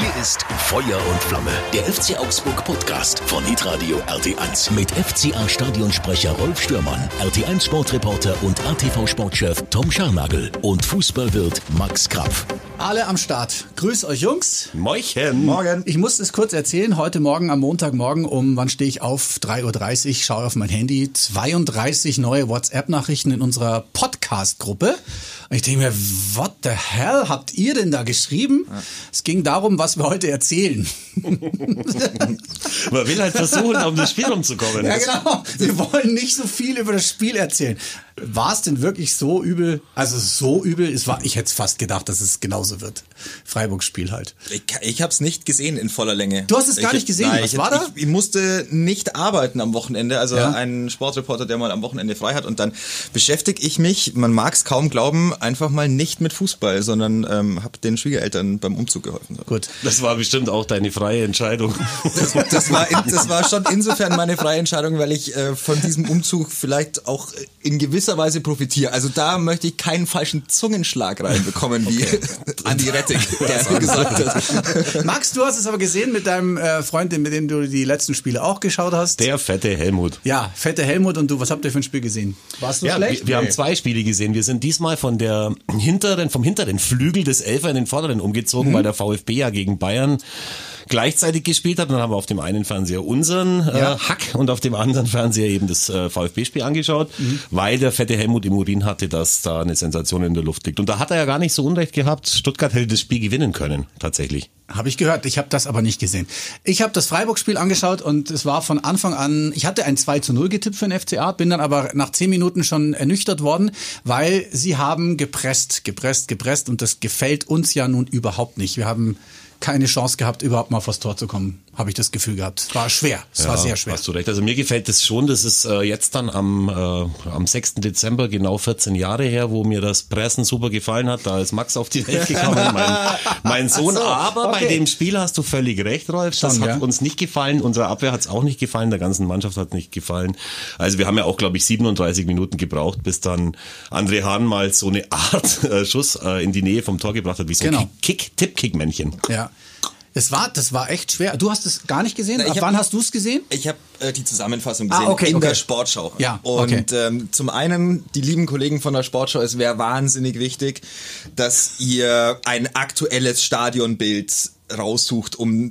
Yeah. Ist Feuer und Flamme, der FC Augsburg Podcast von Hitradio RT1 mit FCA Stadionsprecher Rolf Stürmann, RT1 Sportreporter und ATV Sportchef Tom Scharnagel und Fußballwirt Max Krapf. Alle am Start. Grüß euch Jungs. Moichen. Morgen. Ich muss es kurz erzählen. Heute Morgen am Montagmorgen um, wann stehe ich auf? 3.30 Uhr, schaue auf mein Handy. 32 neue WhatsApp-Nachrichten in unserer Podcast-Gruppe. Und ich denke mir, what the hell habt ihr denn da geschrieben? Ja. Es ging darum, was wir heute erzählen. Man will halt versuchen, um das Spiel rumzukommen. Ja, genau. Wir wollen nicht so viel über das Spiel erzählen. War es denn wirklich so übel? Also so übel? Es war, ich hätte fast gedacht, dass es genauso wird. Freiburg-Spiel halt. Ich, ich habe es nicht gesehen in voller Länge. Du hast es gar ich, nicht gesehen. Nein, Was ich, war da? Ich, ich, musste nicht arbeiten am Wochenende. Also ja. ein Sportreporter, der mal am Wochenende frei hat. Und dann beschäftige ich mich, man mag es kaum glauben, einfach mal nicht mit Fußball, sondern ähm, habe den Schwiegereltern beim Umzug geholfen. Gut. Das war bestimmt auch deine freie Entscheidung. Das, das, war, in, das war schon insofern meine freie Entscheidung, weil ich äh, von diesem Umzug vielleicht auch in gewisser Weise profitiere. Also da möchte ich keinen falschen Zungenschlag reinbekommen, wie okay. Andi Rettig, der gesagt hat. Max, du hast es aber gesehen mit deinem äh, Freund, mit dem du die letzten Spiele auch geschaut hast. Der fette Helmut. Ja, fette Helmut und du, was habt ihr für ein Spiel gesehen? Warst du ja, schlecht? Wir, wir nee. haben zwei Spiele gesehen. Wir sind diesmal von der hinteren, vom hinteren Flügel des Elfer in den vorderen umgezogen, mhm. weil der VfB ja gegen Bayern gleichzeitig gespielt hat. Und dann haben wir auf dem einen Fernseher unseren äh, ja. Hack und auf dem anderen Fernseher eben das äh, VfB-Spiel angeschaut, mhm. weil der fette Helmut im Urin hatte, dass da eine Sensation in der Luft liegt. Und da hat er ja gar nicht so unrecht gehabt. Stuttgart hätte das Spiel gewinnen können, tatsächlich. Habe ich gehört, ich habe das aber nicht gesehen. Ich habe das Freiburg-Spiel angeschaut und es war von Anfang an, ich hatte ein 2 zu 0 getippt für den FCA, bin dann aber nach 10 Minuten schon ernüchtert worden, weil sie haben gepresst, gepresst, gepresst und das gefällt uns ja nun überhaupt nicht. Wir haben keine Chance gehabt, überhaupt mal vors Tor zu kommen, habe ich das Gefühl gehabt. Es war schwer, es ja, war sehr schwer. Hast du recht. Also mir gefällt es schon, das ist äh, jetzt dann am, äh, am 6. Dezember genau 14 Jahre her, wo mir das Pressen super gefallen hat, da ist Max auf die Welt gekommen, mein, mein Sohn. So, Aber okay. bei dem Spiel hast du völlig recht, Rolf. Das Schon, hat ja. uns nicht gefallen, unserer Abwehr hat es auch nicht gefallen, der ganzen Mannschaft hat es nicht gefallen. Also wir haben ja auch, glaube ich, 37 Minuten gebraucht, bis dann André Hahn mal so eine Art äh, Schuss äh, in die Nähe vom Tor gebracht hat, wie so genau. ein Kick, Tipp-Kick-Männchen. Ja. Das war, das war echt schwer. Du hast es gar nicht gesehen? Na, Ab wann hast du es gesehen? Ich habe äh, die Zusammenfassung gesehen ah, okay, in okay. der Sportschau. Ja, und okay. ähm, zum einen, die lieben Kollegen von der Sportschau, es wäre wahnsinnig wichtig, dass ihr ein aktuelles Stadionbild raussucht, um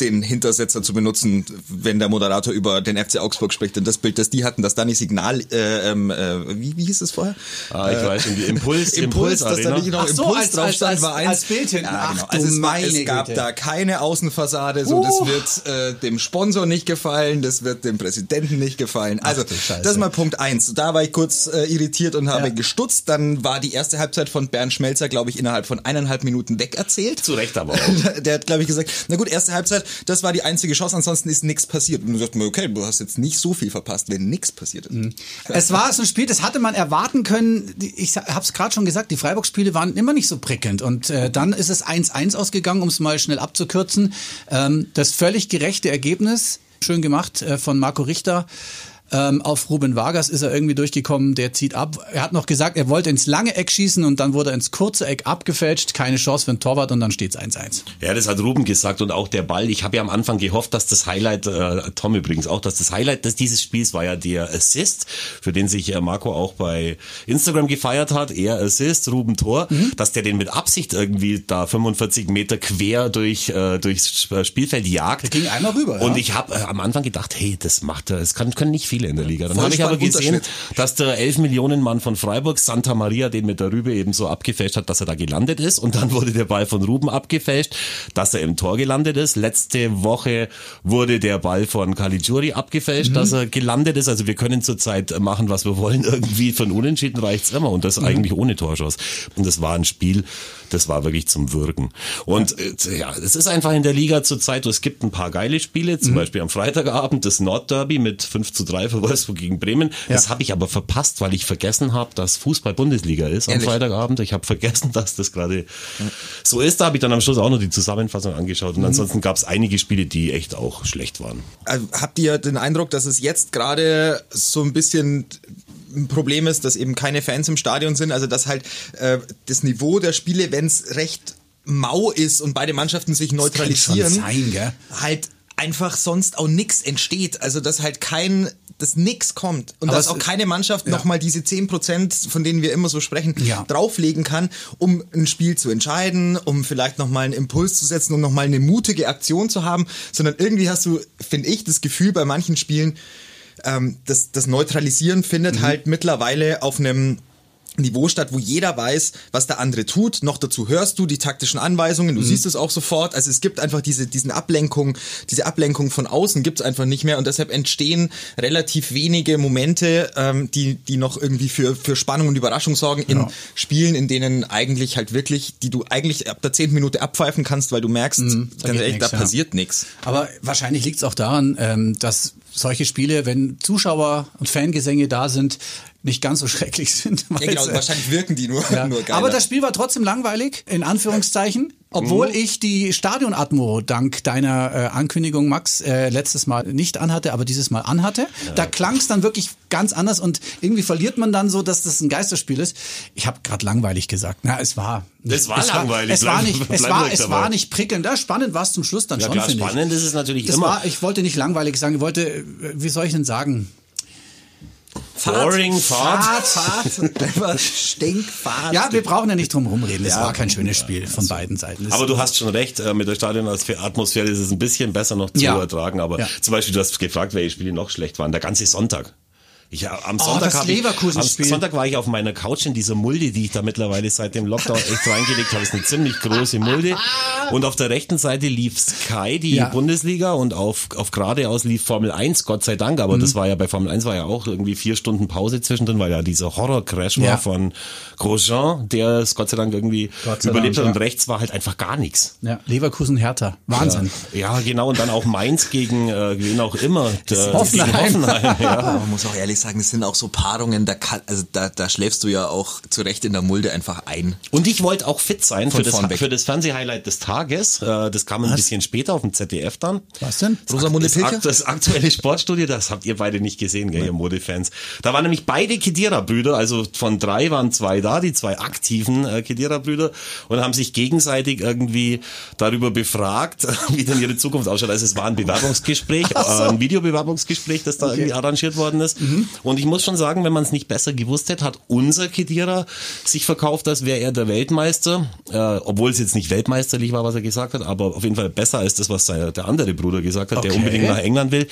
den Hintersetzer zu benutzen, wenn der Moderator über den FC Augsburg spricht. Und das Bild, das die hatten, dass da nicht Signal, äh, ähm, äh, wie, wie hieß es vorher? Ah, ich äh, weiß, irgendwie Impuls, Impuls, dass da nicht noch so, Impuls als, drauf stand, als, war eins. Als Bild hinten. Ja, genau. also es, war, es gab Güte. da keine Außenfassade, so, uh. das wird äh, dem Sponsor nicht gefallen, das wird dem Präsidenten nicht gefallen. Also, Ach, das ist mal Punkt eins. Da war ich kurz äh, irritiert und habe ja. gestutzt. Dann war die erste Halbzeit von Bernd Schmelzer, glaube ich, innerhalb von eineinhalb Minuten wegerzählt. Zu Recht aber auch. Der hat, glaube ich, gesagt, na gut, erste Halbzeit, das war die einzige Chance, ansonsten ist nichts passiert. Und du sagst mir, okay, du hast jetzt nicht so viel verpasst, wenn nichts passiert ist. Mhm. Es war so ein Spiel, das hatte man erwarten können. Ich habe es gerade schon gesagt, die Freiburg-Spiele waren immer nicht so prickelnd. Und äh, dann ist es 1-1 ausgegangen, um es mal schnell abzukürzen. Ähm, das völlig gerechte Ergebnis, schön gemacht äh, von Marco Richter. Ähm, auf Ruben Vargas ist er irgendwie durchgekommen, der zieht ab. Er hat noch gesagt, er wollte ins lange Eck schießen und dann wurde er ins kurze Eck abgefälscht. Keine Chance für den Torwart und dann steht es 1-1. Ja, das hat Ruben gesagt und auch der Ball. Ich habe ja am Anfang gehofft, dass das Highlight, äh, Tom übrigens auch, dass das Highlight des, dieses Spiels war ja der Assist, für den sich äh, Marco auch bei Instagram gefeiert hat. Er Assist, Ruben Tor, mhm. dass der den mit Absicht irgendwie da 45 Meter quer durch äh, durchs Spielfeld jagt. Der ging einmal rüber. Und ja. ich habe äh, am Anfang gedacht, hey, das macht er, es kann, können nicht viel viele in der Liga. Dann habe ich aber gesehen, dass der 11 Millionen Mann von Freiburg, Santa Maria, den mit der Rübe eben so abgefälscht hat, dass er da gelandet ist. Und dann wurde der Ball von Ruben abgefälscht, dass er im Tor gelandet ist. Letzte Woche wurde der Ball von Caligiuri abgefälscht, mhm. dass er gelandet ist. Also wir können zurzeit machen, was wir wollen. Irgendwie von Unentschieden reicht's immer. Und das mhm. eigentlich ohne Torschuss. Und das war ein Spiel, das war wirklich zum Würgen. Und äh, ja, es ist einfach in der Liga zurzeit, es gibt ein paar geile Spiele, zum mhm. Beispiel am Freitagabend das Nordderby mit 5 zu 3 für Wolfsburg gegen Bremen. Ja. Das habe ich aber verpasst, weil ich vergessen habe, dass Fußball Bundesliga ist Ehrlich? am Freitagabend. Ich habe vergessen, dass das gerade ja. so ist. Da habe ich dann am Schluss auch noch die Zusammenfassung angeschaut. Und mhm. ansonsten gab es einige Spiele, die echt auch schlecht waren. Also, habt ihr den Eindruck, dass es jetzt gerade so ein bisschen ein Problem ist, dass eben keine Fans im Stadion sind, also dass halt äh, das Niveau der Spiele, wenn es recht mau ist und beide Mannschaften sich neutralisieren, sein, halt einfach sonst auch nix entsteht. Also dass halt kein, dass nix kommt und Aber dass auch keine Mannschaft ja. nochmal diese 10%, von denen wir immer so sprechen, Ja. drauflegen kann, um ein Spiel zu entscheiden, um vielleicht nochmal einen Impuls zu setzen, um nochmal eine mutige Aktion zu haben, sondern irgendwie hast du, finde ich, das Gefühl bei manchen Spielen, ähm, das, das Neutralisieren findet Mhm. halt mittlerweile auf einem Niveau statt, wo jeder weiß, was der andere tut. Noch dazu hörst du die taktischen Anweisungen, Mhm. du siehst es auch sofort. Also es gibt einfach diese, diesen Ablenkung, diese Ablenkung von außen gibt es einfach nicht mehr und deshalb entstehen relativ wenige Momente, ähm, die, die noch irgendwie für, für Spannung und Überraschung sorgen in Ja. Spielen, in denen eigentlich halt wirklich, die du eigentlich ab der zehnten Minute abpfeifen kannst, weil du merkst, da ganz geht ehrlich, nix, da ja. passiert nichts. Aber wahrscheinlich liegt es auch daran, ähm, dass solche Spiele, wenn Zuschauer und Fangesänge da sind, nicht ganz so schrecklich sind. Ja, genau, wahrscheinlich wirken die nur, Ja. nur geiler. Aber das Spiel war trotzdem langweilig, in Anführungszeichen. Obwohl Mhm. ich die Stadionatmo dank deiner äh, Ankündigung, Max, äh, letztes Mal nicht anhatte, aber dieses Mal anhatte. Da klang es dann wirklich ganz anders und irgendwie verliert man dann so, dass das ein Geisterspiel ist. Ich habe gerade langweilig gesagt. Na, es war. Es war langweilig. es war nicht, es war, es war nicht prickelnd. Ja, spannend war es zum Schluss dann Ja schon, klar, finde ich. spannend ist es natürlich Das immer. war, ich wollte nicht langweilig sagen, ich wollte, äh, wie soll ich denn sagen? Boring, Fahrt. Fahrt, Fahrt. Stinkfahrt. Ja, wir brauchen ja nicht drum rumreden. Es war kein schönes Spiel von beiden Seiten. Es- Aber du hast schon recht, äh, mit der Stadionatmosphäre ist es ein bisschen besser noch zu Ja. ertragen. Aber Ja. zum Beispiel, du hast gefragt, welche Spiele noch schlecht waren. Der ganze Sonntag. Ich, äh, am Oh, Sonntag das hab ich, am. Sonntag war ich auf meiner Couch in dieser Mulde, die ich da mittlerweile seit dem Lockdown echt reingelegt habe. ist eine ziemlich große Mulde. Und auf der rechten Seite lief Sky, die Ja. Bundesliga, und auf, auf geradeaus lief Formel 1, Gott sei Dank. Aber Mhm. das war ja bei Formel 1 war ja auch irgendwie vier Stunden Pause zwischendrin, weil ja dieser Horror-Crash Ja. war von Grosjean, der es Gott sei Dank irgendwie sei überlebt Dank, hat. Und ja. rechts war halt einfach gar nichts. ja, Leverkusen Hertha. Wahnsinn. Ja, genau. Und dann auch Mainz gegen äh, wen auch immer. Der, Hoffenheim. Gegen Hoffenheim ja. Man muss auch ehrlich sagen, es sind auch so Paarungen, da, kann, also da, da schläfst du ja auch zu Recht in der Mulde einfach ein. Und ich wollte auch fit sein Von für das, weg. für das Fernsehhighlight des Tages. Äh, Das kam ein bisschen später auf dem ZDF dann. Was denn? Rosamunde Das, Pilcher? das aktuelle Sportstudio, das habt ihr beide nicht gesehen, gell, ihr Modefans. Da waren nämlich beide Kedira-Brüder, also von drei waren zwei da, die zwei aktiven äh, Kedira-Brüder und haben sich gegenseitig irgendwie darüber befragt, wie denn ihre Zukunft ausschaut. Also es war ein Bewerbungsgespräch, äh, ein Videobewerbungsgespräch, das da irgendwie arrangiert worden ist. Und ich muss schon sagen, wenn man es nicht besser gewusst hätte, hat unser Kedira sich verkauft, als wäre er der Weltmeister, äh, obwohl es jetzt nicht weltmeisterlich war, was er gesagt hat, aber auf jeden Fall besser als das, was der andere Bruder gesagt hat, der Okay. unbedingt nach England will.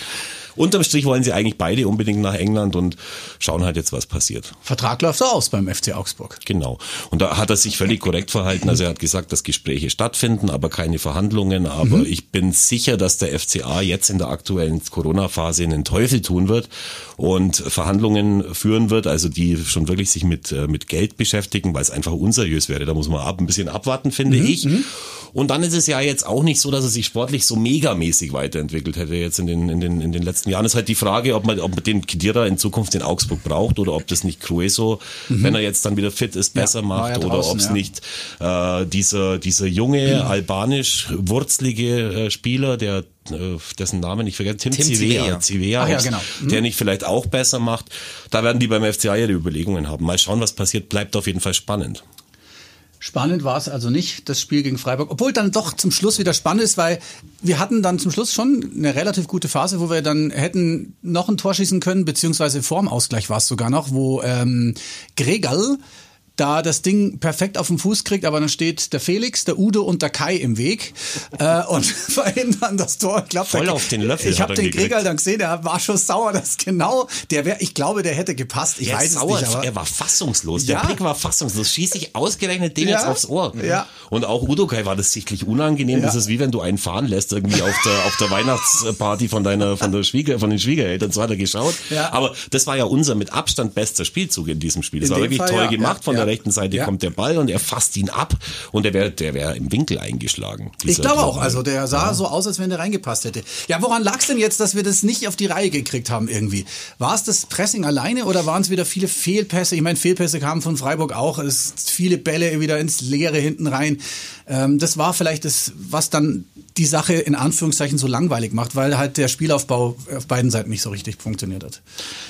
Unterm Strich wollen sie eigentlich beide unbedingt nach England und schauen halt jetzt, was passiert. Vertrag läuft so aus beim FC Augsburg. Genau. Und da hat er sich völlig korrekt verhalten. Also er hat gesagt, dass Gespräche stattfinden, aber keine Verhandlungen. Aber ich bin sicher, dass der FCA jetzt in der aktuellen Corona-Phase einen Teufel tun wird und Verhandlungen führen wird, also die schon wirklich sich mit, äh, mit Geld beschäftigen, weil es einfach unseriös wäre. Da muss man ab, ein bisschen abwarten, finde ich. Und dann ist es ja jetzt auch nicht so, dass er sich sportlich so megamäßig weiterentwickelt hätte jetzt in den, in den, in den letzten Jahren. Ist halt die Frage, ob man, ob man den Kedira in Zukunft in Augsburg braucht oder ob das nicht Crueso, wenn er jetzt dann wieder fit ist, besser war macht ja oder ob es ja. nicht äh, dieser, dieser junge, albanisch wurzelige äh, Spieler, der äh, dessen Namen ich vergesse, Tim, Tim Zivea. Zivea Ach ja, heißt, genau. Mhm. der nicht vielleicht auch besser macht. Da werden die beim FCA ihre Überlegungen haben. Mal schauen, was passiert. Bleibt auf jeden Fall spannend. Spannend war es also nicht, das Spiel gegen Freiburg. Obwohl dann doch zum Schluss wieder spannend ist, weil wir hatten dann zum Schluss schon eine relativ gute Phase, wo wir dann hätten noch ein Tor schießen können, beziehungsweise vorm Ausgleich war es sogar noch, wo ähm, Gregal da das Ding perfekt auf den Fuß kriegt, aber dann steht der Felix, der Udo und der Kai im Weg äh, und verhindern das Tor. Ich glaub, Voll der, auf den Löffel Ich habe den. Gregal dann gesehen, der war schon sauer, dass genau, der wäre, ich glaube, der hätte gepasst. Ich Er weiß ist es sauer, nicht, er war fassungslos. Ja. Der Blick war fassungslos. Schießt sich ausgerechnet dem Ja. jetzt aufs Ohr. Ja. Und auch Udokai war das sichtlich unangenehm. Ja. Das ist wie wenn du einen fahren lässt irgendwie auf der, auf der Weihnachtsparty von deiner, von der Schwieger, von den Schwiegereltern. So hat er geschaut. Ja. Aber das war ja unser mit Abstand bester Spielzug in diesem Spiel. Das In war wirklich Fall, toll gemacht. Von der. Rechten Seite Ja. kommt der Ball und er fasst ihn ab und der wäre, der wäre im Winkel eingeschlagen. Ich glaube auch. Also der sah so aus, als wenn der reingepasst hätte. Ja, woran lag es denn jetzt, dass wir das nicht auf die Reihe gekriegt haben irgendwie? War es das Pressing alleine oder waren es wieder viele Fehlpässe? Ich meine, Fehlpässe kamen von Freiburg auch. Es viele Bälle wieder ins Leere hinten rein. Ähm, das war vielleicht das, was dann die Sache in Anführungszeichen so langweilig macht, weil halt der Spielaufbau auf beiden Seiten nicht so richtig funktioniert hat.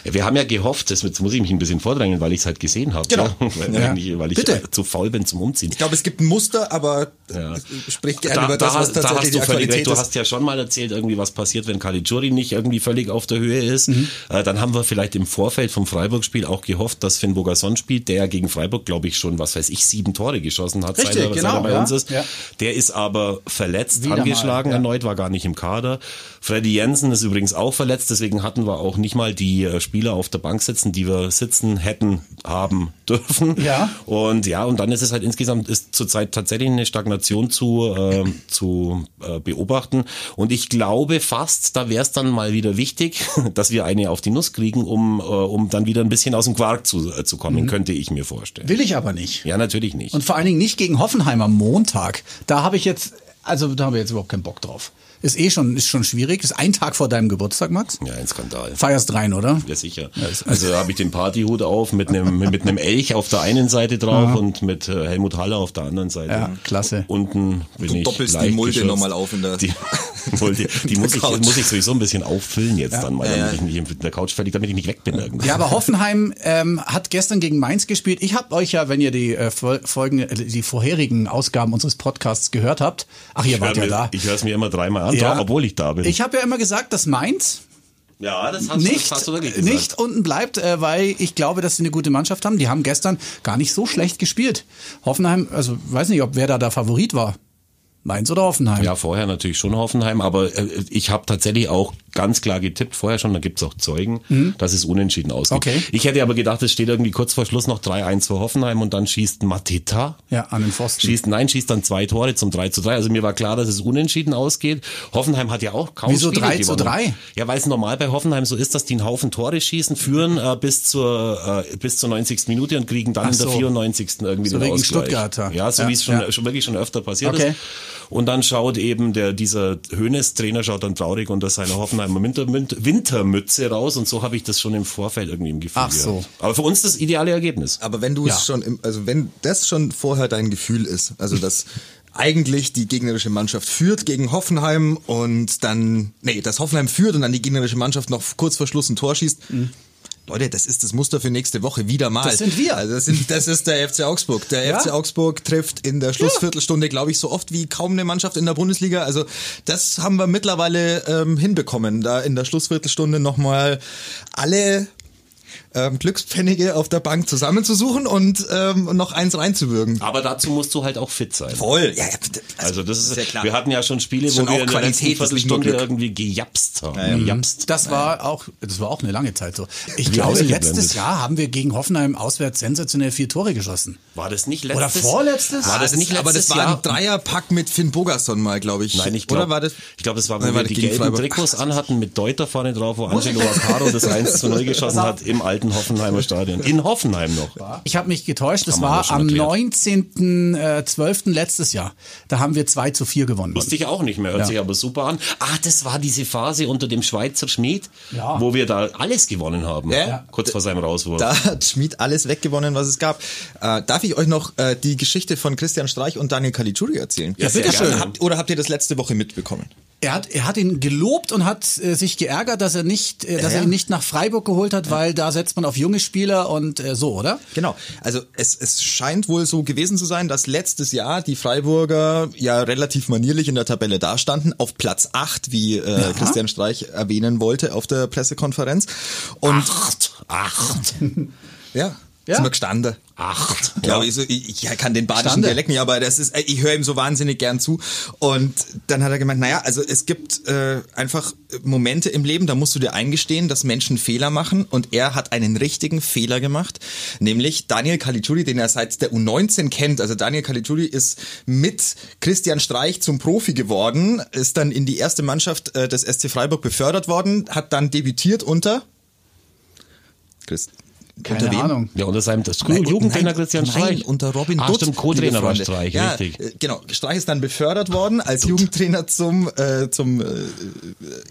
Ja, wir haben ja gehofft, das jetzt muss ich mich ein bisschen vordrängen, weil ich es halt gesehen habe. Genau. Ja? Ja. Nicht, weil ich Bitte. zu faul bin zum Umziehen. Ich glaube, es gibt ein Muster, aber Ja. sprich gerne Da, über das, da, was da tatsächlich hast die du völlig recht. Du ist. hast ja schon mal erzählt, irgendwie was passiert, wenn Caligiuri nicht irgendwie völlig auf der Höhe ist. Mhm. Äh, dann haben wir vielleicht im Vorfeld vom Freiburg-Spiel auch gehofft, dass Finn Bogason spielt, der gegen Freiburg, glaube ich, schon, was weiß ich, sieben Tore geschossen hat, Richtig, seit, er, genau, seit er bei ja. uns ist. Ja. Der ist aber verletzt, Wieder mal, angeschlagen ja. erneut, war gar nicht im Kader. Freddy Jensen ist übrigens auch verletzt, deswegen hatten wir auch nicht mal die äh, Spieler auf der Bank sitzen, die wir sitzen hätten haben dürfen. Ja. Und ja, und dann ist es halt insgesamt ist zurzeit tatsächlich eine Stagnation zu, äh, zu äh, beobachten. Und ich glaube fast, da wäre es dann mal wieder wichtig, dass wir eine auf die Nuss kriegen, um, äh, um dann wieder ein bisschen aus dem Quark zu, äh, zu kommen, könnte ich mir vorstellen. Will ich aber nicht. Ja, natürlich nicht. Und vor allen Dingen nicht gegen Hoffenheim am Montag. Da habe ich jetzt, also da habe ich jetzt überhaupt keinen Bock drauf. Ist eh schon, ist schon schwierig. Ist ein Tag vor deinem Geburtstag, Max. ja, ein Skandal. Feierst rein, oder? Ja, sicher. Also habe ich den Partyhut auf mit einem mit einem Elch auf der einen Seite drauf und mit äh, Helmut Haller auf der anderen Seite. Ja, klasse. Unten bin Du ich doppelst die Mulde nochmal auf in der- die Mulde, die muss ich Couch. muss ich sowieso ein bisschen auffüllen jetzt dann mal, Ja, damit ja. ich nicht in der Couch fertig, damit ich nicht weg bin irgendwie. Ja, aber Hoffenheim ähm, hat gestern gegen Mainz gespielt. Ich habe euch ja, wenn ihr die äh, Fol- Folgen, äh, die vorherigen Ausgaben unseres Podcasts gehört habt, ach, ihr Ich wart ja mir- da. Ich höre es mir immer dreimal an, Ja. obwohl ich da bin. Ich habe ja immer gesagt, dass Mainz ja, das hast, nicht, hast du wirklich gesagt. nicht unten bleibt, äh, weil ich glaube, dass sie eine gute Mannschaft haben. Die haben gestern gar nicht so schlecht gespielt. Hoffenheim, also weiß nicht, ob wer da der Favorit war. Mainz oder Hoffenheim. Ja, vorher natürlich schon Hoffenheim, aber äh, ich habe tatsächlich auch ganz klar getippt, vorher schon, da gibt's auch Zeugen, dass es unentschieden ausgeht. Okay. Ich hätte aber gedacht, es steht irgendwie kurz vor Schluss noch 3-1 für Hoffenheim und dann schießt Mateta. Ja, an den Pfosten. Schießt, nein, schießt dann zwei Tore zum 3 zu 3. Also mir war klar, dass es unentschieden ausgeht. Hoffenheim hat ja auch kaum Wieso Spiele 3 zu gewonnen. 3? Ja, weil es normal bei Hoffenheim so ist, dass die einen Haufen Tore schießen, führen äh, bis zur äh, bis zur 90. Minute und kriegen dann Ach in der so. 94. irgendwie So den wegen Ausgleich. Stuttgarter. Ja, so Ja, wie es schon, ja. schon wirklich schon öfter passiert Okay. ist. Und dann schaut eben der dieser Hönes-Trainer schaut dann traurig unter seiner Hoffenheimer Winter, Wintermütze raus und so habe ich das schon im Vorfeld irgendwie im Gefühl Ach so. gehabt. Aber für uns das ideale Ergebnis. Aber wenn du Ja. es schon, im, also wenn das schon vorher dein Gefühl ist, also dass eigentlich die gegnerische Mannschaft führt gegen Hoffenheim und dann, nee, dass Hoffenheim führt und dann die gegnerische Mannschaft noch kurz vor Schluss ein Tor schießt. Leute, das ist das Muster für nächste Woche wieder mal. Das sind wir. Also das, sind, das ist der FC Augsburg. Der Ja. FC Augsburg trifft in der Schlussviertelstunde, glaube ich, so oft wie kaum eine Mannschaft in der Bundesliga. Also das haben wir mittlerweile ähm, hinbekommen, da in der Schlussviertelstunde nochmal alle ähm, Glückspfennige auf der Bank zusammenzusuchen und ähm, noch eins reinzuwürgen. Aber dazu musst du halt auch fit sein. Voll. Ja, ja, Also das ist, ja klar. wir hatten ja schon Spiele, Ist wo schon wir auch in der letzten ist Viertelstunde irgendwie gejapst haben. Gejapst. Das war auch, das war auch eine lange Zeit so. Ich glaube, letztes Jahr haben wir gegen Hoffenheim auswärts sensationell vier Tore geschossen. War das nicht Oder letztes vorletztes? War das nicht letztes aber das war Jahr? ein Dreierpack mit Finn Bogerson mal, glaube ich. Nein, ich Oder glaube, war das? ich glaube, das war, wo Nein, wir die gelben Freiburg? Trikots anhatten mit Deuter vorne drauf, wo Angelo Acaro das 1 zu 0 geschossen hat im alten Hoffenheimer Stadion. In Hoffenheim noch. Ich habe mich getäuscht, das war am erklärt. 19.12. letztes Jahr. Da haben wir 2 zu 4 gewonnen. Wusste ich auch nicht mehr, hört Ja. sich aber super an. Ah, das war diese Phase unter dem Schweizer Schmied, Ja. wo wir da alles gewonnen haben. Ja. Kurz vor seinem Rauswurf. Da hat Schmid alles weggewonnen, was es gab. Äh, darf ich euch noch äh, die Geschichte von Christian Streich und Daniel Caligiuri erzählen? Ja, sehr bitteschön. Habt, oder habt ihr das letzte Woche mitbekommen? Er hat, er hat ihn gelobt und hat äh, sich geärgert, dass er nicht, äh, dass Ja, er ja. ihn nicht nach Freiburg geholt hat, weil da setzt man auf junge Spieler und äh, so, oder? Genau. Also es, es scheint wohl so gewesen zu sein, dass letztes Jahr die Freiburger ja relativ manierlich in der Tabelle dastanden, auf Platz 8, wie äh, Christian Streich erwähnen wollte auf der Pressekonferenz. Und Acht. Acht. ja, Ja. sind wir gestanden. Acht. Glaube ich, so, ich, ich kann den badischen Stande. Dialekt nicht, aber das ist, äh, ich höre ihm so wahnsinnig gern zu. Und dann hat er gemeint, naja, also es gibt äh, einfach Momente im Leben, da musst du dir eingestehen, dass Menschen Fehler machen. Und er hat einen richtigen Fehler gemacht, nämlich Daniel Caligiuri, den er seit der U19 kennt. Also Daniel Caligiuri ist mit Christian Streich zum Profi geworden, ist dann in die erste Mannschaft äh, des SC Freiburg befördert worden, hat dann debütiert unter Chris, Keine unter wem? Ahnung. Ja, unter seinem das Nein, Jugendtrainer Christian nein, Streich. unter Robin Ach, Dutt. stimmt, Co-Trainer war. Streich, ja, richtig. äh, Genau, Streich ist dann befördert worden als Jugendtrainer zum, äh, zum äh,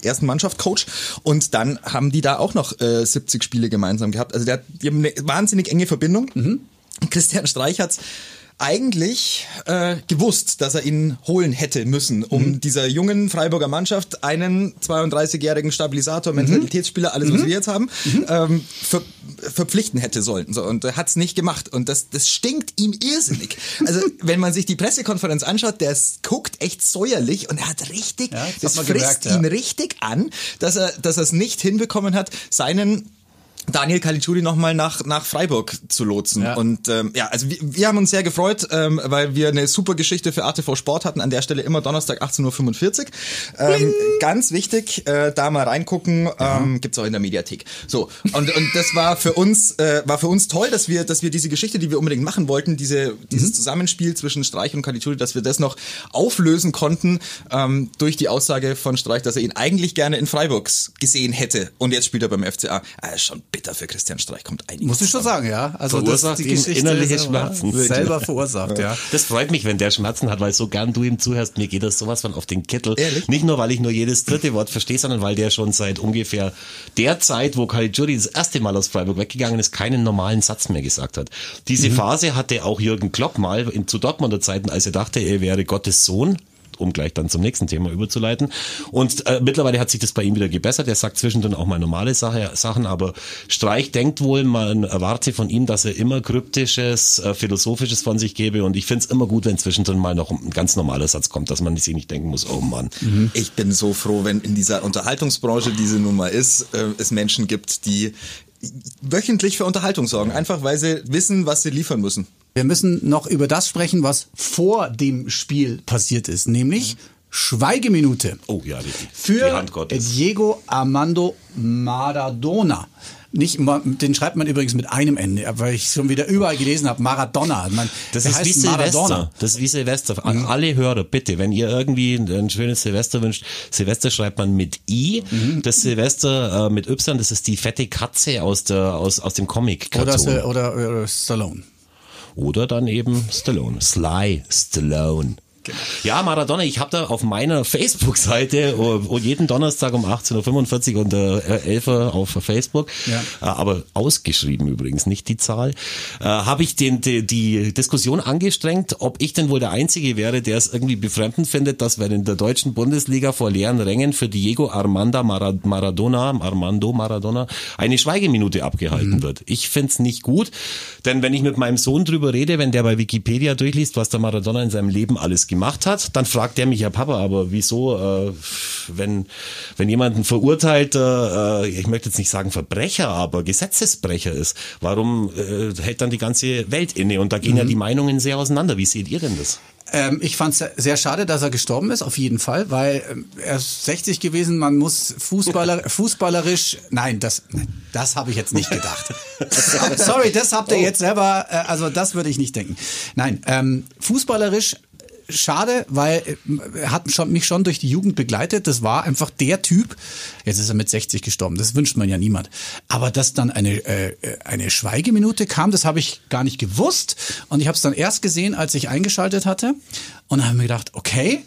ersten Mannschaft-Coach und dann haben die da auch noch äh, 70 Spiele gemeinsam gehabt. Also der, die haben eine wahnsinnig enge Verbindung. Mhm. Christian Streich hat's eigentlich äh, gewusst, dass er ihn holen hätte müssen, um mhm. dieser jungen Freiburger Mannschaft einen 32-jährigen Stabilisator, mhm. Mentalitätsspieler, alles was mhm. wir jetzt haben, mhm. ähm, ver verpflichten hätte sollen. So, und er hat es nicht gemacht. Und das, das stinkt ihm irrsinnig. Also wenn man sich die Pressekonferenz anschaut, der guckt echt säuerlich und er hat richtig, ja, das, das frisst gemerkt, ihn ja. richtig an, dass er dass er es nicht hinbekommen hat, seinen Daniel Caligiuri nochmal nach, nach Freiburg zu lotsen. Ja. Und ähm, ja, also wir, wir haben uns sehr gefreut, ähm, weil wir eine super Geschichte für ATV Sport hatten. An der Stelle immer Donnerstag 18.45 Uhr. Ähm, ganz wichtig, äh, da mal reingucken, ähm, gibt's auch in der Mediathek. So, und, und das war für uns, äh, war für uns toll, dass wir, dass wir diese Geschichte, die wir unbedingt machen wollten, diese, dieses mhm. Zusammenspiel zwischen Streich und Caligiuri, dass wir das noch auflösen konnten ähm, durch die Aussage von Streich, dass er ihn eigentlich gerne in Freiburg gesehen hätte. Und jetzt spielt er beim FCA. Äh, schon bitter für Christian Streich kommt einiges. Muss ich schon sagen, ja. Also verursacht das, die Geschichte innerliche Schmerzen. Selber verursacht, ja. Das freut mich, wenn der Schmerzen hat, weil so gern du ihm zuhörst. Mir geht das sowas von auf den Kittel. Ehrlich? Nicht nur, weil ich nur jedes dritte Wort verstehe, sondern weil der schon seit ungefähr der Zeit, wo Caligiuri das erste Mal aus Freiburg weggegangen ist, keinen normalen Satz mehr gesagt hat. Diese mhm. Phase hatte auch Jürgen Klopp mal in, zu Dortmunder Zeiten, als er dachte, er wäre Gottes Sohn um gleich dann zum nächsten Thema überzuleiten. Und äh, mittlerweile hat sich das bei ihm wieder gebessert. Er sagt zwischendrin auch mal normale Sache, Sachen, aber Streich denkt wohl, man erwarte von ihm, dass er immer kryptisches, äh, philosophisches von sich gebe. Und ich finde es immer gut, wenn zwischendrin mal noch ein ganz normaler Satz kommt, dass man sich nicht denken muss, oh Mann. Mhm. Ich bin so froh, wenn in dieser Unterhaltungsbranche, die sie nun mal ist, äh, es Menschen gibt, die wöchentlich für Unterhaltung sorgen, einfach weil sie wissen, was sie liefern müssen. Wir müssen noch über das sprechen, was vor dem Spiel passiert ist, nämlich Schweigeminute. Oh ja, die, für die Hand Gottes. Diego Armando Maradona. Nicht, den schreibt man übrigens mit einem Ende, weil ich schon wieder überall gelesen habe, Maradona. Man, das ist wie Silvester. Das ist wie Silvester. Mhm. Alle Hörer, bitte, wenn ihr irgendwie ein schönes Silvester wünscht, Silvester schreibt man mit I, mhm. das Silvester äh, mit Y, das ist die fette Katze aus, der, aus, aus dem Comic. Oder, oder, oder Stallone. Oder dann eben Stallone. Sly Stallone. Genau. Ja, Maradona, ich habe da auf meiner Facebook-Seite oh, jeden Donnerstag um 18.45 Uhr und äh, 11 Uhr auf Facebook, ja. äh, aber ausgeschrieben übrigens, nicht die Zahl, äh, habe ich den, die, die Diskussion angestrengt, ob ich denn wohl der Einzige wäre, der es irgendwie befremdend findet, dass wenn in der deutschen Bundesliga vor leeren Rängen für Diego Armanda Maradona, Armando Maradona, eine Schweigeminute abgehalten mhm. wird. Ich find's nicht gut, denn wenn ich mit meinem Sohn drüber rede, wenn der bei Wikipedia durchliest, was der Maradona in seinem Leben alles gemacht gemacht hat, dann fragt er mich, ja Papa, aber wieso, äh, wenn, wenn jemand ein verurteilter, äh, ich möchte jetzt nicht sagen Verbrecher, aber Gesetzesbrecher ist, warum äh, hält dann die ganze Welt inne? Und da gehen mhm. ja die Meinungen sehr auseinander. Wie seht ihr denn das? Ähm, ich fand es sehr schade, dass er gestorben ist, auf jeden Fall, weil ähm, er ist 60 gewesen, man muss Fußballer, fußballerisch, nein, das, das habe ich jetzt nicht gedacht. Sorry, das habt ihr oh. jetzt selber, äh, also das würde ich nicht denken. Nein, ähm, fußballerisch schade, weil äh, er hat mich schon durch die Jugend begleitet. Das war einfach der Typ. Jetzt ist er mit 60 gestorben. Das wünscht man ja niemand. Aber dass dann eine, äh, eine Schweigeminute kam, das habe ich gar nicht gewusst. Und ich habe es dann erst gesehen, als ich eingeschaltet hatte. Und habe mir gedacht, okay,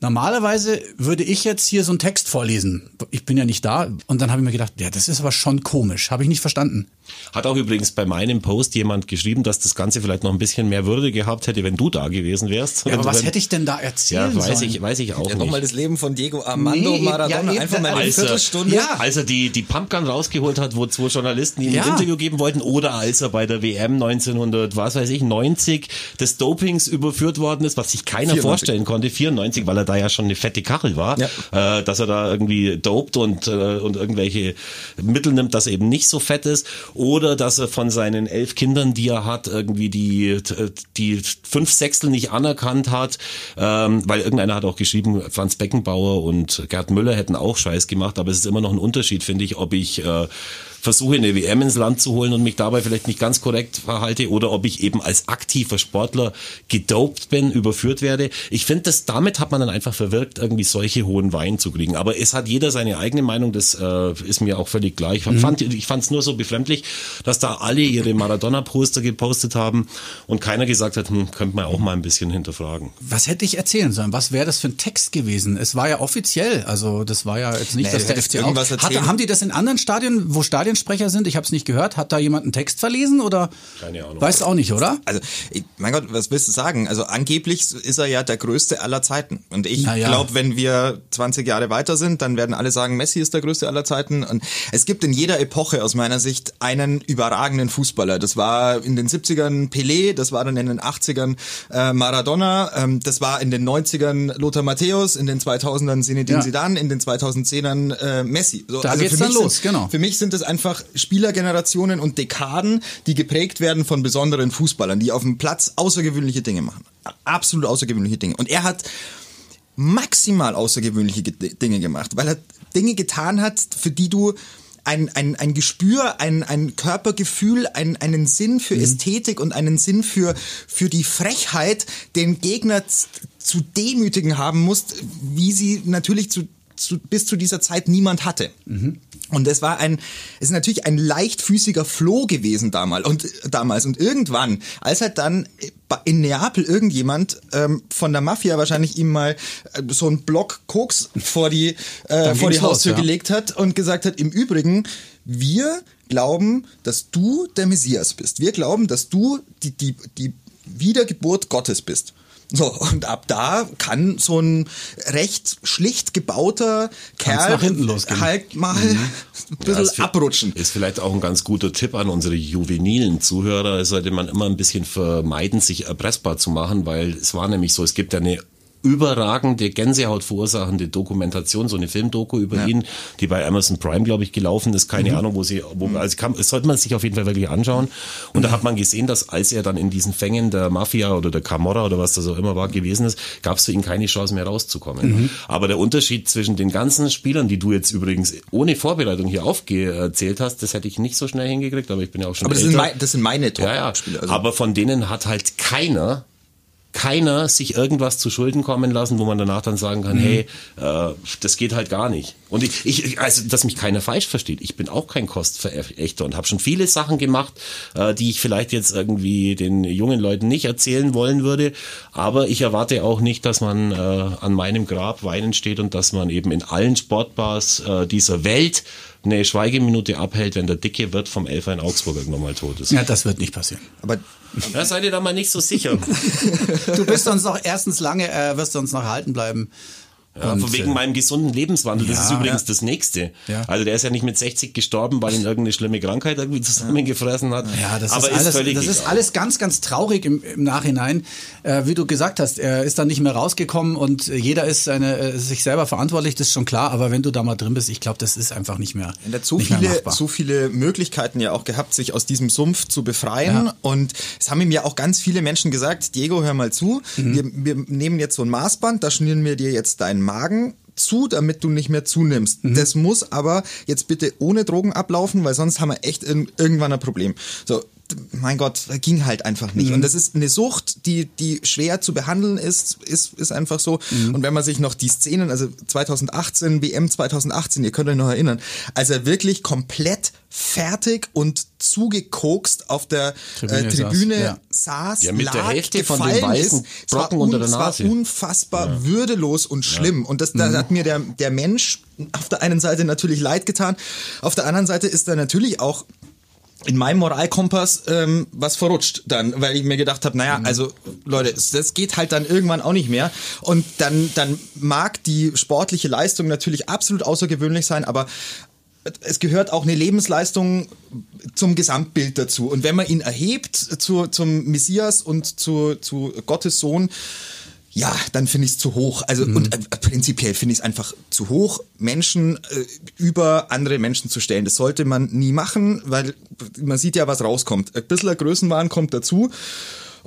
Normalerweise würde ich jetzt hier so einen Text vorlesen. Ich bin ja nicht da. Und dann habe ich mir gedacht, ja, das ist aber schon komisch. Habe ich nicht verstanden. Hat auch übrigens bei meinem Post jemand geschrieben, dass das Ganze vielleicht noch ein bisschen mehr Würde gehabt hätte, wenn du da gewesen wärst. Ja, aber was wenn, hätte ich denn da erzählt? Ja, weiß ich, weiß ich auch ja, nicht. Nochmal das Leben von Diego Armando nee, Maradona. Ja, einfach mal eine Viertelstunde. Ja. Als er die, die Pumpgun rausgeholt hat, wo zwei Journalisten ihm ja. ein Interview geben wollten, oder als er bei der WM 1900, was weiß ich, 90 des Dopings überführt worden ist, was sich keiner 94. vorstellen konnte, 94, weil er da ja schon eine fette Kachel war, ja. äh, dass er da irgendwie dopt und, äh, und irgendwelche Mittel nimmt, dass er eben nicht so fett ist, oder dass er von seinen elf Kindern, die er hat, irgendwie die, die fünf Sechstel nicht anerkannt hat, ähm, weil irgendeiner hat auch geschrieben, Franz Beckenbauer und Gerd Müller hätten auch Scheiß gemacht, aber es ist immer noch ein Unterschied, finde ich, ob ich äh, versuche, eine WM ins Land zu holen und mich dabei vielleicht nicht ganz korrekt verhalte oder ob ich eben als aktiver Sportler gedopt bin, überführt werde. Ich finde, das damit hat man dann einfach verwirkt, irgendwie solche hohen Wein zu kriegen. Aber es hat jeder seine eigene Meinung, das äh, ist mir auch völlig klar. Ich mhm. fand es nur so befremdlich, dass da alle ihre Maradona-Poster gepostet haben und keiner gesagt hat, hm, könnte man auch mal ein bisschen hinterfragen. Was hätte ich erzählen sollen? Was wäre das für ein Text gewesen? Es war ja offiziell, also das war ja jetzt nicht, nee, dass der FC auch, hatte, haben die das in anderen Stadien, wo Stadionsprecher sind? Ich habe es nicht gehört. Hat da jemand einen Text verlesen oder? Keine Ahnung. Weißt du auch nicht, oder? Also, mein Gott, was willst du sagen? Also angeblich ist er ja der größte aller Zeiten. Und ich ja. glaube, wenn wir 20 Jahre weiter sind, dann werden alle sagen, Messi ist der größte aller Zeiten. Und es gibt in jeder Epoche aus meiner Sicht einen überragenden Fußballer. Das war in den 70ern Pelé, das war dann in den 80ern äh, Maradona, ähm, das war in den 90ern Lothar Matthäus, in den 2000ern Zinedine ja. Zidane, in den 2010ern äh, Messi. So, da also geht's dann los, sind, genau. Für mich sind es einfach Spielergenerationen und Dekaden, die geprägt werden von besonderen Fußballern, die auf dem Platz außergewöhnliche Dinge machen. Absolut außergewöhnliche Dinge. Und er hat maximal außergewöhnliche Dinge gemacht, weil er Dinge getan hat, für die du ein, ein, ein Gespür, ein, ein Körpergefühl, ein, einen Sinn für mhm. Ästhetik und einen Sinn für, für die Frechheit, den Gegner zu demütigen haben musst, wie sie natürlich zu zu, bis zu dieser Zeit niemand hatte. Mhm. Und es war ein, es ist natürlich ein leichtfüßiger Floh gewesen damals und damals und irgendwann, als halt dann in Neapel irgendjemand ähm, von der Mafia wahrscheinlich ihm mal äh, so einen Block Koks vor die äh, vor die Haustür ja. gelegt hat und gesagt hat, im Übrigen, wir glauben, dass du der Messias bist. Wir glauben, dass du die die die Wiedergeburt Gottes bist. So, und ab da kann so ein recht schlicht gebauter Kerl halt mal mhm. ein bisschen ja, abrutschen. Ist vielleicht auch ein ganz guter Tipp an unsere juvenilen Zuhörer. sollte man immer ein bisschen vermeiden, sich erpressbar zu machen, weil es war nämlich so, es gibt ja eine überragende, Gänsehaut verursachende Dokumentation, so eine Filmdoku über ja. ihn, die bei Amazon Prime, glaube ich, gelaufen ist. Keine mhm. Ahnung, wo sie, wo, also kann, das sollte man sich auf jeden Fall wirklich anschauen. Und mhm. da hat man gesehen, dass als er dann in diesen Fängen der Mafia oder der Camorra oder was das auch immer war gewesen ist, gab es für ihn keine Chance mehr rauszukommen. Mhm. Aber der Unterschied zwischen den ganzen Spielern, die du jetzt übrigens ohne Vorbereitung hier aufgezählt hast, das hätte ich nicht so schnell hingekriegt, aber ich bin ja auch schon Aber das, sind, mein, das sind meine Top-Spieler. Ja, ja. Also. Aber von denen hat halt keiner keiner sich irgendwas zu Schulden kommen lassen, wo man danach dann sagen kann, mhm. hey, äh, das geht halt gar nicht. Und ich, ich, also, dass mich keiner falsch versteht, ich bin auch kein Kostverächter und habe schon viele Sachen gemacht, äh, die ich vielleicht jetzt irgendwie den jungen Leuten nicht erzählen wollen würde. Aber ich erwarte auch nicht, dass man äh, an meinem Grab weinen steht und dass man eben in allen Sportbars äh, dieser Welt eine Schweigeminute abhält, wenn der dicke Wirt vom Elfer in Augsburg irgendwann mal tot ist. Ja, das wird nicht passieren. Aber da seid ihr da mal nicht so sicher. du bist uns noch erstens lange, äh, wirst du uns noch erhalten bleiben. Ja, und, wegen äh, meinem gesunden Lebenswandel. Ja, das ist übrigens ja. das Nächste. Ja. Also der ist ja nicht mit 60 gestorben, weil ihn irgendeine schlimme Krankheit irgendwie zusammengefressen hat. Ja, das Aber ist, alles, völlig das ist alles ganz, ganz traurig im, im Nachhinein. Äh, wie du gesagt hast, er ist dann nicht mehr rausgekommen und jeder ist seine, äh, sich selber verantwortlich, das ist schon klar. Aber wenn du da mal drin bist, ich glaube, das ist einfach nicht mehr. Er hat so viele, so viele Möglichkeiten ja auch gehabt, sich aus diesem Sumpf zu befreien. Und es haben ihm ja auch ganz viele Menschen gesagt, Diego, hör mal zu, mhm. wir, wir nehmen jetzt so ein Maßband, da schnieren wir dir jetzt deinen Magen zu, damit du nicht mehr zunimmst. Mhm. Das muss aber jetzt bitte ohne Drogen ablaufen, weil sonst haben wir echt irgendwann ein Problem. So, mein Gott, ging halt einfach nicht. Mhm. Und das ist eine Sucht, die, die schwer zu behandeln ist, ist, ist einfach so. Mhm. Und wenn man sich noch die Szenen, also 2018, WM 2018, ihr könnt euch noch erinnern, als er wirklich komplett fertig und zugekokst auf der Tribüne, äh, Tribüne saß, ja. saß ja, mit lag, der Hälfte von den weißen Brocken unter der Nase. Es war unfassbar ja. würdelos und schlimm. Und das, da mhm. hat mir der, der Mensch auf der einen Seite natürlich leid getan, auf der anderen Seite ist er natürlich auch in meinem Moralkompass ähm, was verrutscht dann, weil ich mir gedacht habe, naja, mhm. also Leute, das geht halt dann irgendwann auch nicht mehr. Und dann, dann mag die sportliche Leistung natürlich absolut außergewöhnlich sein, aber es gehört auch eine Lebensleistung zum Gesamtbild dazu. Und wenn man ihn erhebt zu, zum Messias und zu, zu Gottes Sohn, ja, dann finde ich es zu hoch. Also mhm. und äh, prinzipiell finde ich es einfach zu hoch, Menschen äh, über andere Menschen zu stellen. Das sollte man nie machen, weil man sieht ja, was rauskommt. Ein bisschen Größenwahn kommt dazu.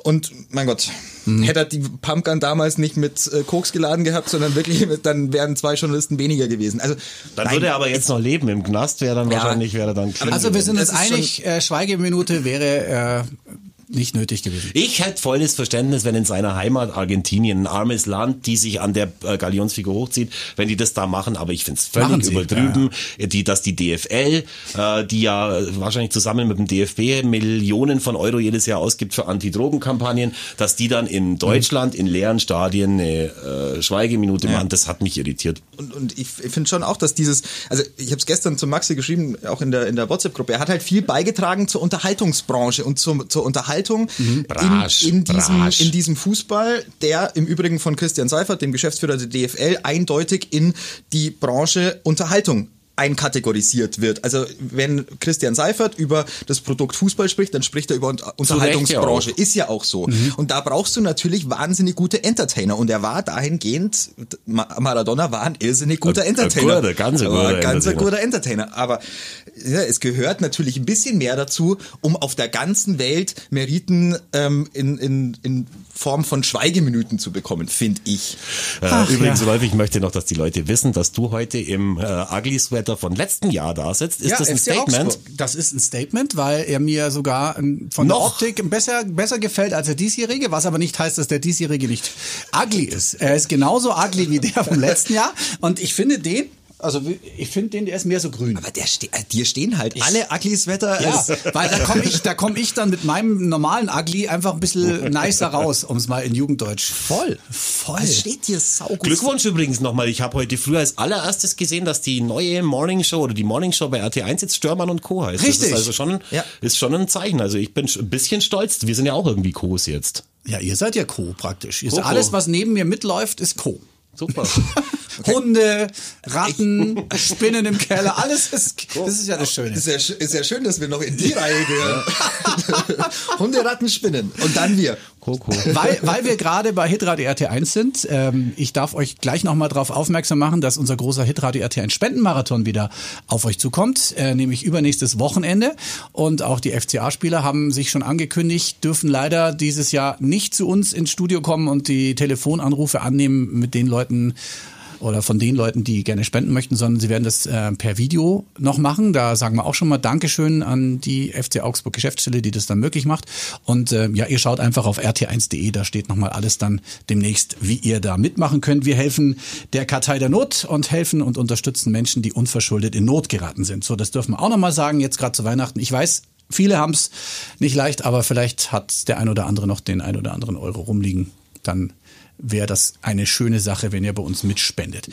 Und mein Gott, mhm. hätte er die Pumpgun damals nicht mit äh, Koks geladen gehabt, sondern wirklich, dann wären zwei Journalisten weniger gewesen. Also dann nein, würde er aber jetzt noch leben im Knast, wäre dann ja, wahrscheinlich wäre dann. Also wir sind uns einig, äh, Schweigeminute wäre äh, nicht nötig gewesen. Ich hätte volles Verständnis, wenn in seiner Heimat Argentinien ein armes Land, die sich an der äh, Galionsfigur hochzieht, wenn die das da machen, aber ich finde es völlig übertrieben, ja, ja. die, dass die DFL, äh, die ja wahrscheinlich zusammen mit dem DFB Millionen von Euro jedes Jahr ausgibt für Anti-Drogen-Kampagnen, dass die dann in Deutschland in leeren Stadien eine äh, Schweigeminute ja. machen, das hat mich irritiert. Und, und ich, ich finde schon auch, dass dieses, also ich habe es gestern zu Maxi geschrieben, auch in der, in der WhatsApp-Gruppe, er hat halt viel beigetragen zur Unterhaltungsbranche und zur, zur Unterhaltung mhm. Brasch, in, in, diesem, in diesem Fußball, der im Übrigen von Christian Seifert, dem Geschäftsführer der DFL, eindeutig in die Branche Unterhaltung einkategorisiert wird. Also wenn Christian Seifert über das Produkt Fußball spricht, dann spricht er über Unterhaltungsbranche. Ja ist ja auch so. Mhm. Und da brauchst du natürlich wahnsinnig gute Entertainer. Und er war dahingehend, Maradona war ein irrsinnig guter Entertainer. Ein guter, ganz guter, ganz guter Entertainer. Aber ja, es gehört natürlich ein bisschen mehr dazu, um auf der ganzen Welt Meriten ähm, in, in, in Form von Schweigeminuten zu bekommen, finde ich. Äh, Ach, Übrigens, ja. Rolf, ich möchte noch, dass die Leute wissen, dass du heute im äh, Ugly Sweater von letztem Jahr da sitzt. Ist ja, das ein Statement? Augsburg. Das ist ein Statement, weil er mir sogar ähm, von noch? der Optik besser, besser gefällt als der diesjährige, was aber nicht heißt, dass der diesjährige nicht ugly ist. Er ist genauso ugly wie der vom letzten Jahr und ich finde den also ich finde den, der ist mehr so grün. Aber der ste äh, dir stehen halt ich, alle Uglys Wetter. Ja, weil da komme ich, da komme ich dann mit meinem normalen Ugly einfach ein bisschen nicer raus, um es mal in Jugenddeutsch. Voll, voll. Es steht dir saugut. Glückwunsch übrigens nochmal. Ich habe heute früh als allererstes gesehen, dass die neue Morning Show oder die Morning Show bei RT1 jetzt Störmann und Co. heißt. Richtig. Das ist also schon, ja. ist schon ein Zeichen. Also ich bin ein bisschen stolz. Wir sind ja auch irgendwie Co's jetzt. Ja, ihr seid ja Co praktisch. Ihr alles, was neben mir mitläuft, ist Co. Super. Hunde, Ratten, Spinnen im Keller, alles ist, das ist ja das Schöne. Ist ja, ist ja schön, dass wir noch in die Reihe gehören. Hunde, Ratten, Spinnen. Und dann wir. Coco. Weil, weil wir gerade bei Hitradio RT1 sind, ähm, ich darf euch gleich nochmal darauf aufmerksam machen, dass unser großer Hitradio RT1 Spendenmarathon wieder auf euch zukommt, äh, nämlich übernächstes Wochenende. Und auch die FCA-Spieler haben sich schon angekündigt, dürfen leider dieses Jahr nicht zu uns ins Studio kommen und die Telefonanrufe annehmen mit den Leuten, oder von den Leuten, die gerne spenden möchten, sondern sie werden das äh, per Video noch machen. Da sagen wir auch schon mal Dankeschön an die FC Augsburg Geschäftsstelle, die das dann möglich macht. Und äh, ja, ihr schaut einfach auf rt1.de, da steht nochmal alles dann demnächst, wie ihr da mitmachen könnt. Wir helfen der Kartei der Not und helfen und unterstützen Menschen, die unverschuldet in Not geraten sind. So, das dürfen wir auch nochmal sagen, jetzt gerade zu Weihnachten. Ich weiß, viele haben es nicht leicht, aber vielleicht hat der ein oder andere noch den ein oder anderen Euro rumliegen. Dann wäre das eine schöne Sache, wenn ihr bei uns mitspendet.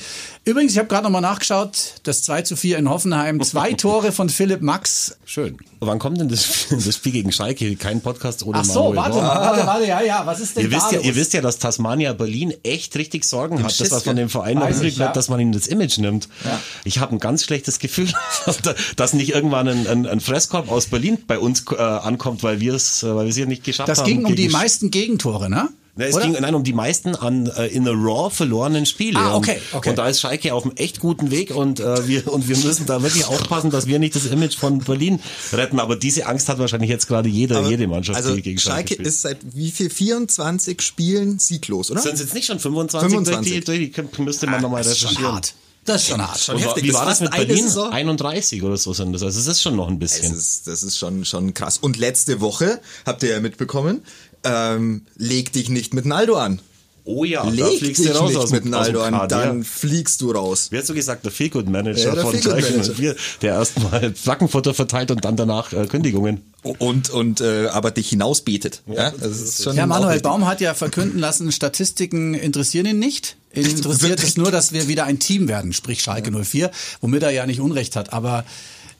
Übrigens, ich habe gerade nochmal nachgeschaut, das 2 zu 4 in Hoffenheim, zwei Tore von Philipp Max. Schön. Wann kommt denn das, das Spiel gegen Schalke? Kein Podcast ohne Ach so, warte, warte, warte, ja, ja, was ist denn ihr wisst ja, Ihr wisst ja, dass Tasmania Berlin echt richtig Sorgen hat, dass was von dem Verein noch übrig bleibt, dass man ihnen das Image nimmt. Ja. Ich habe ein ganz schlechtes Gefühl, dass nicht irgendwann ein, ein, ein Fresskorb aus Berlin bei uns äh, ankommt, weil wir es weil wir es hier nicht geschafft das haben. Das ging um die meisten Gegentore, ne? Ne, es Oder? ging nein, um die meisten an äh, in the Raw verlorenen Spiele. Ah, okay, okay. Und da ist Schalke auf einem echt guten Weg und äh, wir und wir müssen da wirklich aufpassen, dass wir nicht das Image von Berlin retten. Aber diese Angst hat wahrscheinlich jetzt gerade jeder, Aber, jede Mannschaft, also die gegen Schalke, Schalke ist seit wie viel 24 Spielen sieglos, oder? Sind es jetzt nicht schon 25? 25. Die, die, müsste man ah, nochmal recherchieren. Das ist schon hart. Schon heftig. Wie war das mit Berlin? 31 oder so sind das. Also es ist schon noch ein bisschen. Das ist, das ist schon, schon krass. Und letzte Woche, habt ihr ja mitbekommen, ähm, leg dich nicht mit Naldo an. Oh ja, Leg da fliegst du raus aus, mit Naldo an, dann fliegst du raus. Wie hast du gesagt, der Feelgood Manager ja, von Schalke der erstmal Flaggenfutter verteilt und dann danach äh, Kündigungen. Und, und äh, aber dich hinausbetet. Ja, das ist schon ja Manuel Baum hat ja verkünden lassen, Statistiken interessieren ihn nicht. Ihn interessiert es nur, dass wir wieder ein Team werden, sprich Schalke 04, womit er ja nicht Unrecht hat. Aber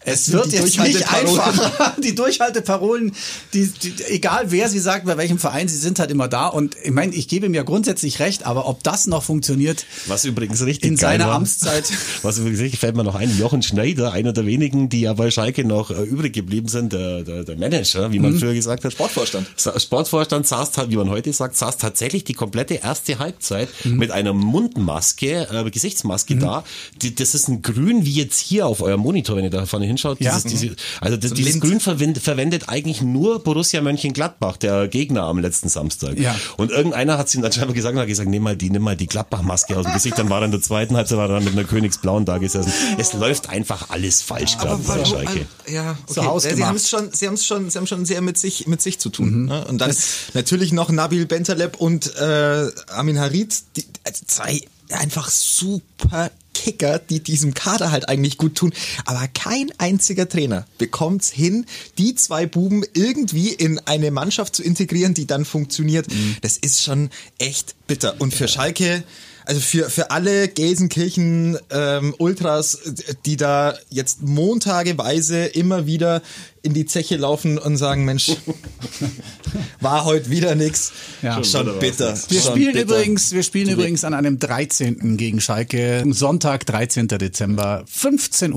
es wird jetzt nicht einfacher. Die Durchhalteparolen, die, die, egal wer sie sagt, bei welchem Verein, sie sind halt immer da. Und ich meine, ich gebe ihm ja grundsätzlich recht, aber ob das noch funktioniert. Was übrigens richtig in seiner war, Amtszeit. Was übrigens richtig fällt mir noch ein, Jochen Schneider, einer der wenigen, die ja bei Schalke noch äh, übrig geblieben sind, der, der, der Manager, wie man mhm. früher gesagt hat. Sportvorstand. Sportvorstand saß, wie man heute sagt, saß tatsächlich die komplette erste Halbzeit mhm. mit einer Mundmaske, äh, Gesichtsmaske mhm. da. Die, das ist ein Grün wie jetzt hier auf eurem Monitor, wenn ihr da vorne hin hinschaut. Ja. Dieses, diese, also das, So dieses Lind. Grün verwendet, verwendet eigentlich nur Borussia Mönchengladbach, der Gegner am letzten Samstag. Ja. Und irgendeiner hat es ihm dann scheinbar gesagt und hat gesagt, nimm mal die, nimm mal die Gladbach-Maske aus dem Gesicht. Dann war er in der zweiten Halbzeit war er dann mit einer Königsblauen da gesessen. Es läuft einfach alles falsch gerade bei Schalke. Ja, okay. So. Sie haben es schon, sie haben es schon, sie haben schon sehr mit sich, mit sich zu tun. Ne? Und dann natürlich noch Nabil Bentaleb und äh, Amin Harid, die, also zwei einfach super Kicker, die diesem Kader halt eigentlich gut tun. Aber kein einziger Trainer bekommt's hin, die zwei Buben irgendwie in eine Mannschaft zu integrieren, die dann funktioniert. Das ist schon echt bitter. Und für Schalke, also für, für alle Gelsenkirchen ähm, Ultras, die da jetzt montageweise immer wieder in die Zeche laufen und sagen, Mensch, war heute wieder nix. Ja. Schon, war's bitter. Wir schon spielen bitter. übrigens, wir spielen übrigens an einem 13. gegen Schalke. Sonntag, 13. Dezember, 15.30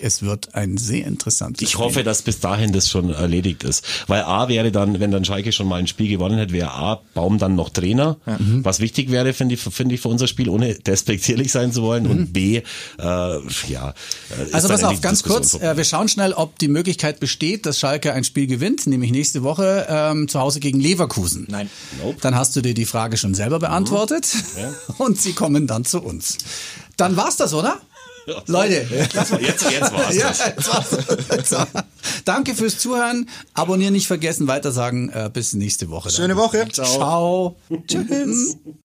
Uhr. Es wird ein sehr interessantes Ich Spiel. hoffe, dass bis dahin das schon erledigt ist. Weil A wäre dann, wenn dann Schalke schon mal ein Spiel gewonnen hätte, wäre A, Baum dann noch Trainer. Was wichtig wäre, finde ich, finde ich für unser Spiel, ohne despektierlich sein zu wollen. Und B, äh, ja. äh, ist Also pass auf, ganz kurz, äh, wir schauen schnell, ob die Möglichkeit besteht, dass Schalke ein Spiel gewinnt, nämlich nächste Woche ähm, zu Hause gegen Leverkusen. Nein. Nope. Dann hast du dir die Frage schon selber beantwortet und sie kommen dann zu uns. Dann war's das, oder? Leute, vorbei. Jetzt, jetzt war's. ja, das. jetzt war's. Jetzt war's. danke fürs Zuhören. Abonnieren nicht vergessen, weitersagen. Äh, bis nächste Woche. dann. Schöne Woche. Ciao. Tschüss.